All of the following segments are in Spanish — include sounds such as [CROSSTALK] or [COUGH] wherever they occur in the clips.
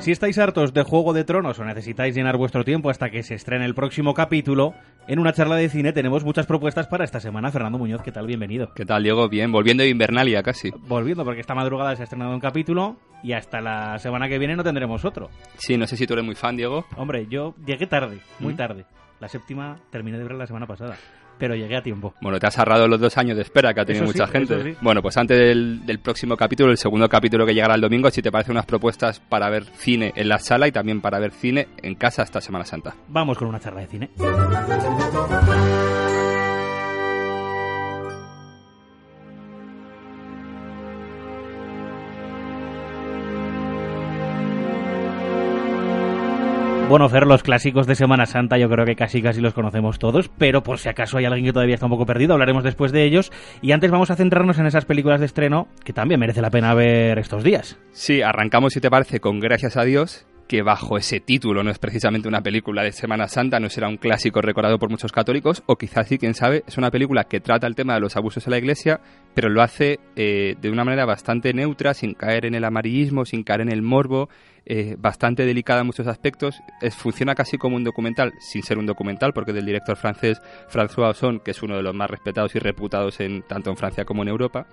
Si estáis hartos de Juego de Tronos o necesitáis llenar vuestro tiempo hasta que se estrene el próximo capítulo, en una charla de cine tenemos muchas propuestas para esta semana. Fernando Muñoz, ¿qué tal? Bienvenido. ¿Qué tal, Diego? Bien, volviendo de Invernalia casi. Volviendo, porque esta madrugada se ha estrenado un capítulo y hasta la semana que viene no tendremos otro. Sí, no sé si tú eres muy fan, Diego. Hombre, yo llegué tarde, muy ¿Mm? tarde. La séptima terminé de ver la semana pasada, pero llegué a tiempo. Bueno, te has ahorrado los dos años de espera que ha tenido Eso sí, mucha gente. sí. Bueno, pues antes del, del próximo capítulo, el segundo capítulo que llegará el domingo, si te parece unas propuestas para ver cine en la sala y también para ver cine en casa esta Semana Santa. Vamos con una charla de cine. Bueno, los clásicos de Semana Santa yo creo que casi casi los conocemos todos, pero por si acaso hay alguien que todavía está un poco perdido, hablaremos después de ellos. Y antes vamos a centrarnos en esas películas de estreno que también merece la pena ver estos días. Sí, arrancamos, si te parece, con Gracias a Dios, que bajo ese título no es precisamente una película de Semana Santa, no será un clásico recordado por muchos católicos, o quizás sí, quién sabe, es una película que trata el tema de los abusos en la iglesia, pero lo hace eh, de una manera bastante neutra, sin caer en el amarillismo, sin caer en el morbo, eh, bastante delicada en muchos aspectos. Funciona casi como un documental, sin ser un documental, porque del director francés François Ozon, que es uno de los más respetados y reputados en, tanto en Francia como en Europa.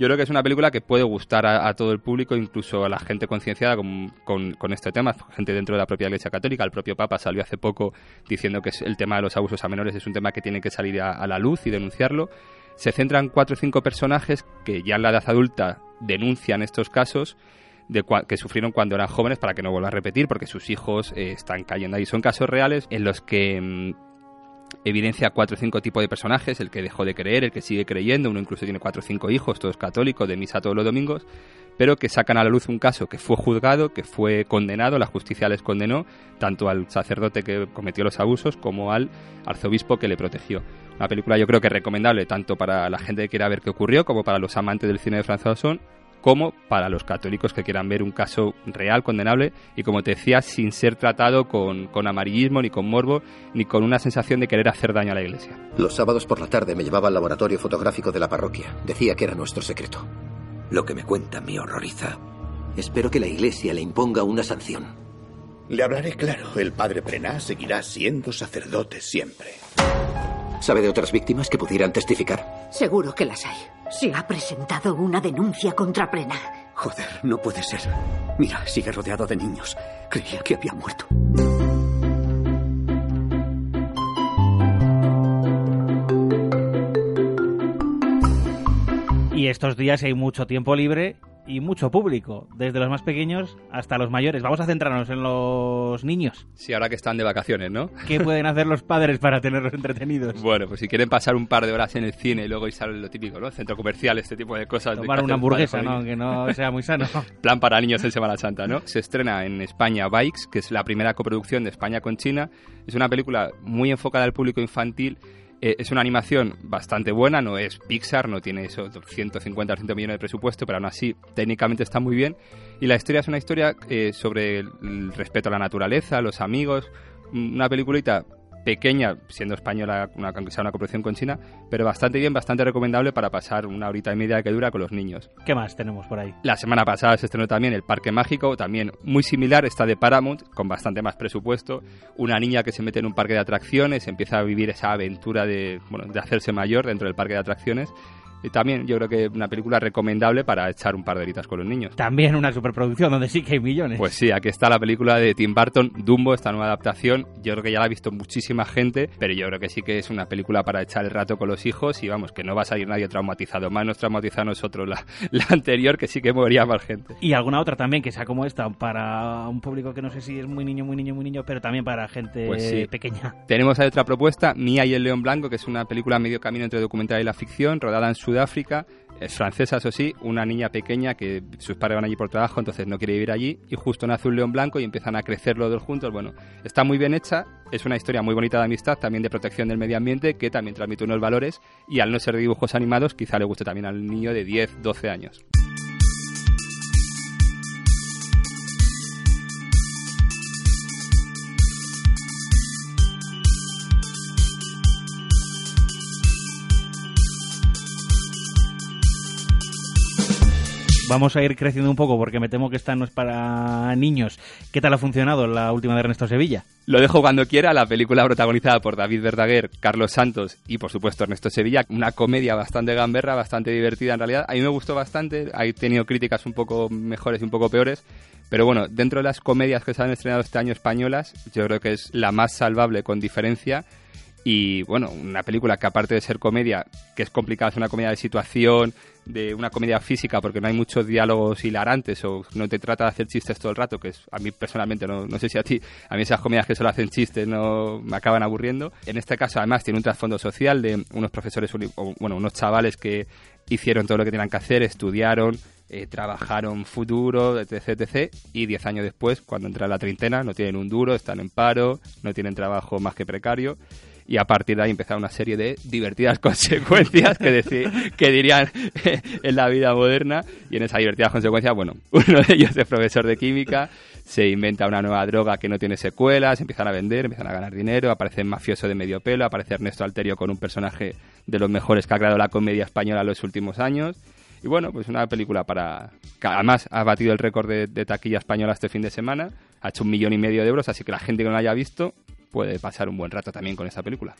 Yo creo que es una película que puede gustar a, todo el público, incluso a la gente concienciada con, este tema, gente dentro de la propia Iglesia Católica. El propio Papa salió hace poco diciendo que el tema de los abusos a menores es un tema que tiene que salir a, la luz y denunciarlo. Se centran cuatro o cinco personajes que ya en la edad adulta denuncian estos casos que sufrieron cuando eran jóvenes para que no vuelva a repetir, porque sus hijos eh, están cayendo ahí. Son casos reales en los que mm, evidencia cuatro o cinco tipos de personajes, el que dejó de creer, el que sigue creyendo, uno incluso tiene cuatro o cinco hijos, todos católicos, de misa todos los domingos, pero que sacan a la luz un caso que fue juzgado, que fue condenado, la justicia les condenó, tanto al sacerdote que cometió los abusos como al arzobispo que le protegió. Una película yo creo que recomendable tanto para la gente que quiera ver qué ocurrió, como para los amantes del cine de François Ozon, como para los católicos que quieran ver un caso real, condenable, y como te decía, sin ser tratado con, con amarillismo, ni con morbo, ni con una sensación de querer hacer daño a la iglesia. Los sábados por la tarde me llevaba al laboratorio fotográfico de la parroquia. Decía que era nuestro secreto. Lo que me cuenta me horroriza. Espero que la iglesia le imponga una sanción. Le hablaré claro. El padre Prená seguirá siendo sacerdote siempre. ¿Sabe de otras víctimas que pudieran testificar? Seguro que las hay. Se ha presentado una denuncia contra Prena. Joder, no puede ser. Mira, sigue rodeado de niños. Creía que había muerto. Y estos días hay mucho tiempo libre y mucho público, desde los más pequeños hasta los mayores. Vamos a centrarnos en los niños. Sí, ahora que están de vacaciones, ¿no? ¿Qué [LAUGHS] pueden hacer los padres para tenerlos entretenidos? Bueno, pues si quieren pasar un par de horas en el cine y luego irse a lo típico, ¿no? Centro comercial, este tipo de cosas. de Tomar que una hamburguesa, ¿no? Que no sea muy sano. [LAUGHS] Plan para niños en Semana Santa, ¿no? Se estrena en España Bikes, que es la primera coproducción de España con China. Es una película muy enfocada al público infantil. Eh, es una animación bastante buena, no es Pixar, no tiene esos 150 o 100 millones de presupuesto, pero aún así técnicamente está muy bien. Y la historia es una historia eh, sobre el, respeto a la naturaleza, los amigos, una peliculita pequeña, siendo española, una, aunque sea una coproducción con China, pero bastante bien, bastante recomendable para pasar una horita y media que dura con los niños. ¿Qué más tenemos por ahí? La semana pasada se estrenó también El Parque Mágico, también muy similar, está de Paramount, con bastante más presupuesto. Una niña que se mete en un parque de atracciones, empieza a vivir esa aventura de, bueno, de hacerse mayor dentro del parque de atracciones. Y también yo creo que una película recomendable para echar un par de horitas con los niños. También una superproducción donde sí que hay millones. Pues sí, aquí está la película de Tim Burton, Dumbo, esta nueva adaptación. Yo creo que ya la ha visto muchísima gente, pero yo creo que sí que es una película para echar el rato con los hijos y vamos, que no va a salir nadie traumatizado. Más nos traumatiza a nosotros la, [LAUGHS] la anterior, que sí que moría más gente. Y alguna otra también que sea como esta, para un público que no sé si es muy niño, muy niño, muy niño, pero también para gente Pues sí. pequeña. Tenemos ahí otra propuesta, Mía y el León Blanco, que es una película medio camino entre documental y la ficción, rodada en Sudáfrica. Es francesa, eso sí, una niña pequeña que sus padres van allí por trabajo, entonces no quiere vivir allí, y justo nace un león blanco y empiezan a crecer los dos juntos. Bueno, está muy bien hecha, es una historia muy bonita de amistad, también de protección del medio ambiente, que también transmite unos valores, y al no ser dibujos animados, quizá le guste también al niño de 10, 12 años. Vamos a ir creciendo un poco porque me temo que esta no es para niños. ¿Qué tal ha funcionado la última de Ernesto Sevilla? Lo dejo cuando quiera, la película protagonizada por David Verdaguer, Carlos Santos y por supuesto Ernesto Sevilla, una comedia bastante gamberra, bastante divertida en realidad. A mí me gustó bastante, ha tenido críticas un poco mejores y un poco peores, pero bueno, dentro de las comedias que se han estrenado este año españolas, yo creo que es la más salvable con diferencia y bueno, una película que aparte de ser comedia, que es complicada, es una comedia de situación, de una comedia física, porque no hay muchos diálogos hilarantes o no te trata de hacer chistes todo el rato, que es, a mí personalmente, no, no sé si a ti, a mí esas comedias que solo hacen chistes no me acaban aburriendo. En este caso, además, tiene un trasfondo social de unos profesores, bueno, unos chavales que hicieron todo lo que tenían que hacer, estudiaron, eh, trabajaron futuro, etc, etc. Y diez años después, cuando entra la treintena, no tienen un duro, están en paro, no tienen trabajo más que precario y a partir de ahí empezar una serie de divertidas [LAUGHS] consecuencias que, decir, que dirían [LAUGHS] en la vida moderna y en esas divertidas consecuencias, bueno, [LAUGHS] uno de ellos es profesor de química, se inventa una nueva droga que no tiene secuelas, empiezan a vender, empiezan a ganar dinero, aparece mafioso de medio pelo, aparece Ernesto Alterio con un personaje de los mejores que ha creado la comedia española en los últimos años. Y bueno, pues una película para... que además ha batido el récord de, de, taquilla española este fin de semana, ha hecho un millón y medio de euros, así que la gente que no la haya visto puede pasar un buen rato también con esta película.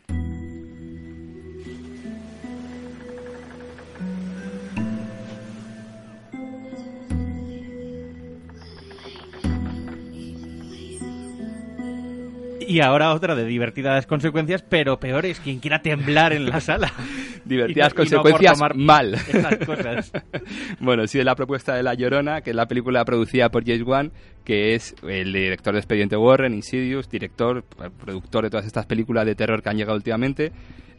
Y ahora otra de divertidas consecuencias, pero peores, quien quiera temblar en la [LAUGHS] sala. divertidas consecuencias mal. [LAUGHS] bueno, sí, es la propuesta de La Llorona, que es la película producida por James Wan, que es el director de Expediente Warren, Insidious, director, productor de todas estas películas de terror que han llegado últimamente.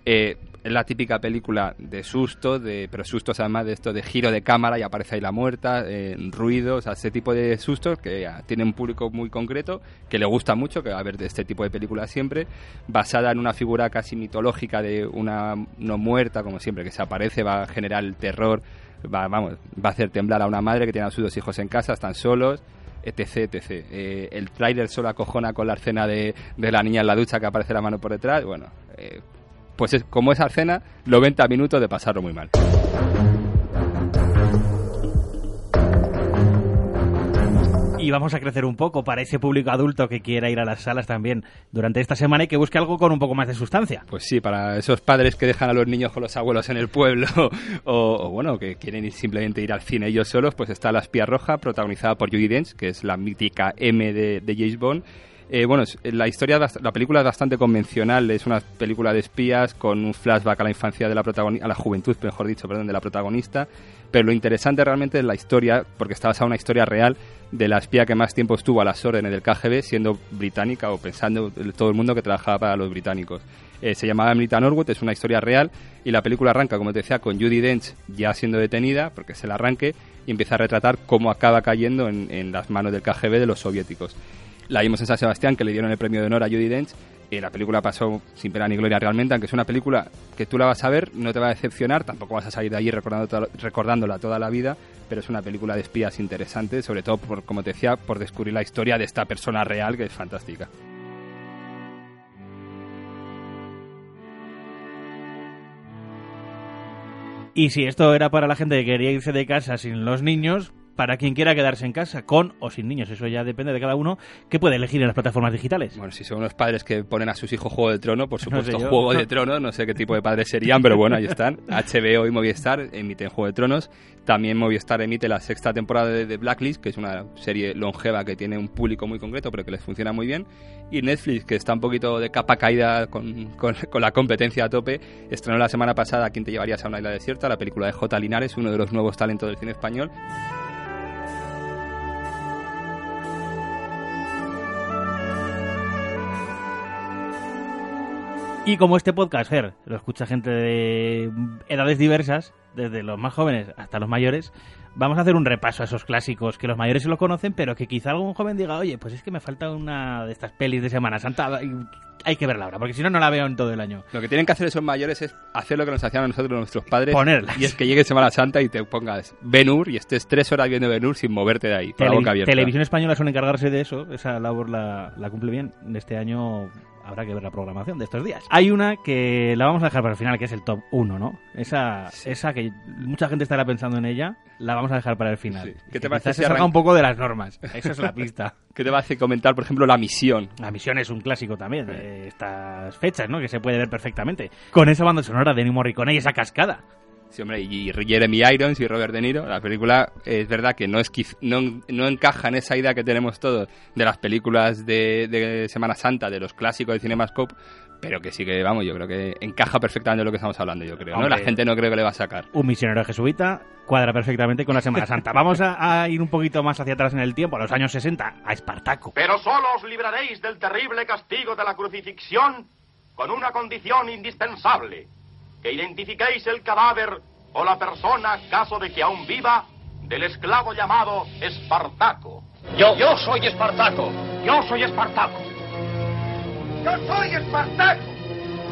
Eh, es la típica película de susto, de, pero sustos además de esto de giro de cámara y aparece ahí la muerta, eh, ruidos, ese tipo de sustos que tiene un público muy concreto, que le gusta mucho, que va a ver de este tipo de películas siempre, basada en una figura casi mitológica de una no muerta, como siempre, que se aparece, va a generar el terror, va, vamos, va a hacer temblar a una madre que tiene a sus dos hijos en casa, están solos, etc, etc. Eh, el trailer solo acojona con la escena de, de, la niña en la ducha que aparece la mano por detrás, bueno... Eh, pues es, como esa escena, 90 minutos de pasarlo muy mal. y vamos a crecer un poco para ese público adulto que quiera ir a las salas también durante esta semana y que busque algo con un poco más de sustancia. Pues sí, para esos padres que dejan a los niños con los abuelos en el pueblo [LAUGHS] o, bueno, que quieren simplemente ir al cine ellos solos, pues está La espía roja, protagonizada por Judy Dench, que es la mítica M de, de James Bond eh, bueno, la historia, la película es bastante convencional, es una película de espías con un flashback a la infancia de la protagonista, a la juventud, mejor dicho, de la protagonista. Pero lo interesante realmente es la historia, porque está basada en una historia real de la espía que más tiempo estuvo a las órdenes del KGB, siendo británica o pensando en todo el mundo que trabajaba para los británicos. Eh, se llamaba Emilita Norwood, es una historia real y la película arranca, como te decía, con Judy Dench ya siendo detenida, porque es el arranque, y empieza a retratar cómo acaba cayendo en, en las manos del KGB de los soviéticos. La vimos en San Sebastián, que le dieron el premio de honor a Judy Dench. Y la película pasó sin pena ni gloria realmente, aunque es una película que tú la vas a ver, no te va a decepcionar, tampoco vas a salir de allí recordando, recordándola toda la vida, pero es una película de espías interesante, sobre todo, por, como te decía, por descubrir la historia de esta persona real que es fantástica. Y si esto era para la gente que quería irse de casa sin los niños, para quien quiera quedarse en casa, con o sin niños. Eso ya depende de cada uno que puede elegir en las plataformas digitales. Bueno, si son unos padres que ponen a sus hijos Juego de Trono, por [LAUGHS] supuesto, Juego de Tronos, no sé qué tipo de padres serían, pero bueno, ahí están. [LAUGHS] HBO y Movistar emiten Juego de Tronos. También Movistar emite la sexta temporada de Blacklist, que es una serie longeva que tiene un público muy concreto, pero que les funciona muy bien. Y Netflix, que está un poquito de capa caída con, con, [LAUGHS] con la competencia a tope, estrenó la semana pasada ¿Quién te llevarías a una isla desierta? La película de J. Linares, uno de los nuevos talentos del cine español. Y como este podcast, lo escucha gente de edades diversas, desde los más jóvenes hasta los mayores, vamos a hacer un repaso a esos clásicos que los mayores se lo conocen, pero que quizá algún joven diga, oye, pues es que me falta una de estas pelis de Semana Santa, hay que verla ahora, porque si no, no la veo en todo el año. Lo que tienen que hacer esos mayores es hacer lo que nos hacían a nosotros nuestros padres. Ponerlas. Y es que llegue Semana Santa y te pongas Benur y estés tres horas viendo Benur sin moverte de ahí, con la boca abierta. Televisión Española suele encargarse de eso, esa labor la, la cumple bien. Este año habrá que ver la programación de estos días. Hay una que la vamos a dejar para el final, que es el top 1, ¿no? Esa, esa que mucha gente estará pensando en ella, la vamos a dejar para el final. Sí. ¿Qué te Que parece quizás si se salga arran- un poco de las normas. Esa es la pista. [LAUGHS] ¿Qué te va a hacer comentar, por ejemplo, la misión? La misión es un clásico también de estas fechas, ¿no? Que se puede ver perfectamente. Con esa banda sonora de Ennio Morricone y esa cascada. Sí, hombre, y Jeremy Irons y Robert De Niro. La película es verdad que no, es, no, no encaja en esa idea que tenemos todos de las películas de, de Semana Santa, de los clásicos de Cinemascope, pero que sí que, vamos, yo creo que encaja perfectamente en lo que estamos hablando, yo creo. ¿no? Hombre. La gente no creo que le va a sacar. Un misionero jesuita cuadra perfectamente con la Semana Santa. [LAUGHS] Vamos a, a ir un poquito más hacia atrás en el tiempo, a los años 60, a Espartaco. Pero solo os libraréis del terrible castigo de la crucifixión con una condición indispensable, que identifiquéis el cadáver o la persona, caso de que aún viva, del esclavo llamado Espartaco. Yo, yo soy Espartaco. Yo soy Espartaco. Yo soy Espartaco.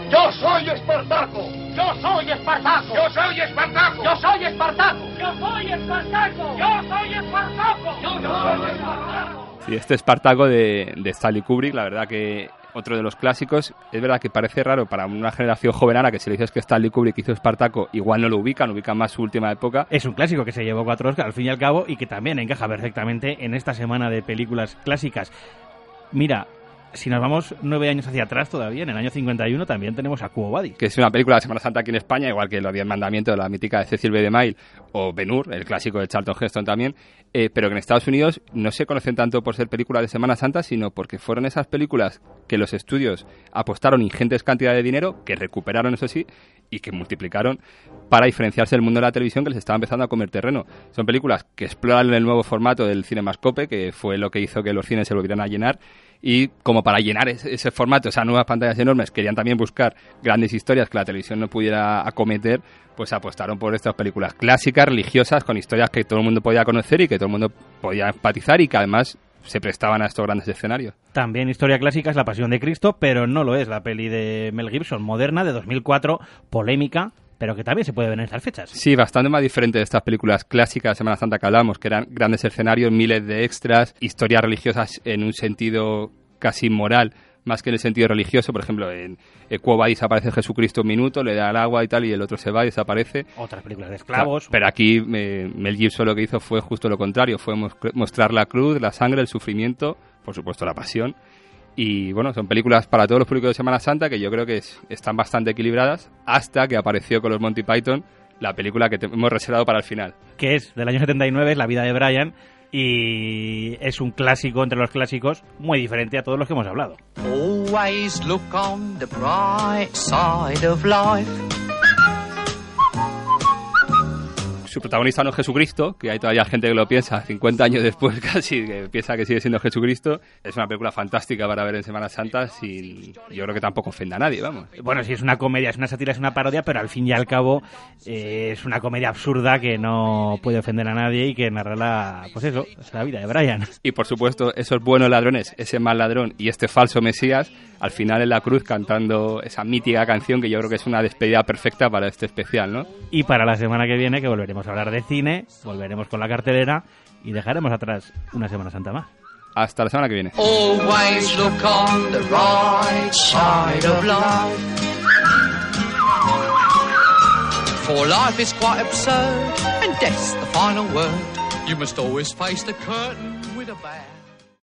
Yo soy Espartaco. Yo soy Espartaco. Yo soy Espartaco. Yo soy Espartaco. Yo soy Espartaco. Yo soy Espartaco. Yo soy Espartaco. Sí, este Espartaco de, de Stanley Kubrick, la verdad que otro de los clásicos. Es verdad que parece raro para una generación joven que si le dices que Stanley Kubrick hizo Espartaco, igual no lo ubican, ubican más su última época. Es un clásico que se llevó cuatro Oscars al fin y al cabo y que también encaja perfectamente en esta semana de películas clásicas. Mira, si nos vamos nueve años hacia atrás todavía, en el año 51 también tenemos a Quo Vadis. que es una película de Semana Santa aquí en España, igual que Los Diez Mandamientos, la mítica de Cecil B. DeMille, o Ben Hur, el clásico de Charlton Heston también, eh, pero que en Estados Unidos no se conocen tanto por ser películas de Semana Santa, sino porque fueron esas películas que los estudios apostaron ingentes cantidades de dinero, que recuperaron, eso sí, y que multiplicaron para diferenciarse del mundo de la televisión que les estaba empezando a comer terreno. Son películas que exploran el nuevo formato del cinemascope, que fue lo que hizo que los cines se volvieran a llenar, y como para llenar ese, formato, esas nuevas pantallas enormes, querían también buscar grandes historias que la televisión no pudiera acometer, pues apostaron por estas películas clásicas, religiosas, con historias que todo el mundo podía conocer y que todo el mundo podía empatizar y que además se prestaban a estos grandes escenarios. También historia clásica es La Pasión de Cristo, pero no lo es la peli de Mel Gibson, moderna, de 2004, polémica, pero que también se puede ver en estas fechas. Sí, bastante más diferente de estas películas clásicas de Semana Santa que hablamos, que eran grandes escenarios, miles de extras, historias religiosas en un sentido casi moral, más que en el sentido religioso. Por ejemplo, en Quo Vadis aparece Jesucristo un minuto, le da el agua y tal, y el otro se va y desaparece. Otras películas de esclavos. Pero aquí eh, Mel Gibson lo que hizo fue justo lo contrario, fue mos- mostrar la cruz, la sangre, el sufrimiento, por supuesto la pasión. Y bueno, son películas para todos los públicos de Semana Santa que yo creo que es- están bastante equilibradas hasta que apareció con los Monty Python la película que te- hemos reservado para el final. que es del año 79, es La vida de Brian, y es un clásico entre los clásicos, muy diferente a todos los que hemos hablado. Always look on the bright side of life. Su protagonista no es Jesucristo, que hay todavía gente que lo piensa 50 años después [LAUGHS] casi, que piensa que sigue siendo Jesucristo. Es una película fantástica para ver en Semana Santa sin... Yo creo que tampoco ofenda a nadie, vamos. Bueno, sí, es una comedia, es una sátira, es una parodia, pero al fin y al cabo eh, es una comedia absurda que no puede ofender a nadie y que narra la, pues eso, la vida de Brian. [LAUGHS] Y por supuesto, esos buenos ladrones, ese mal ladrón y este falso Mesías, al final en la cruz cantando esa mítica canción que yo creo que es una despedida perfecta para este especial, ¿no? Y para la semana que viene, que volveremos a hablar de cine, volveremos con la cartelera y dejaremos atrás una Semana Santa más. Hasta la semana que viene. Always look on the right side of life. For life is quite absurd, and death's the final word. You must always face the curtain with a bow.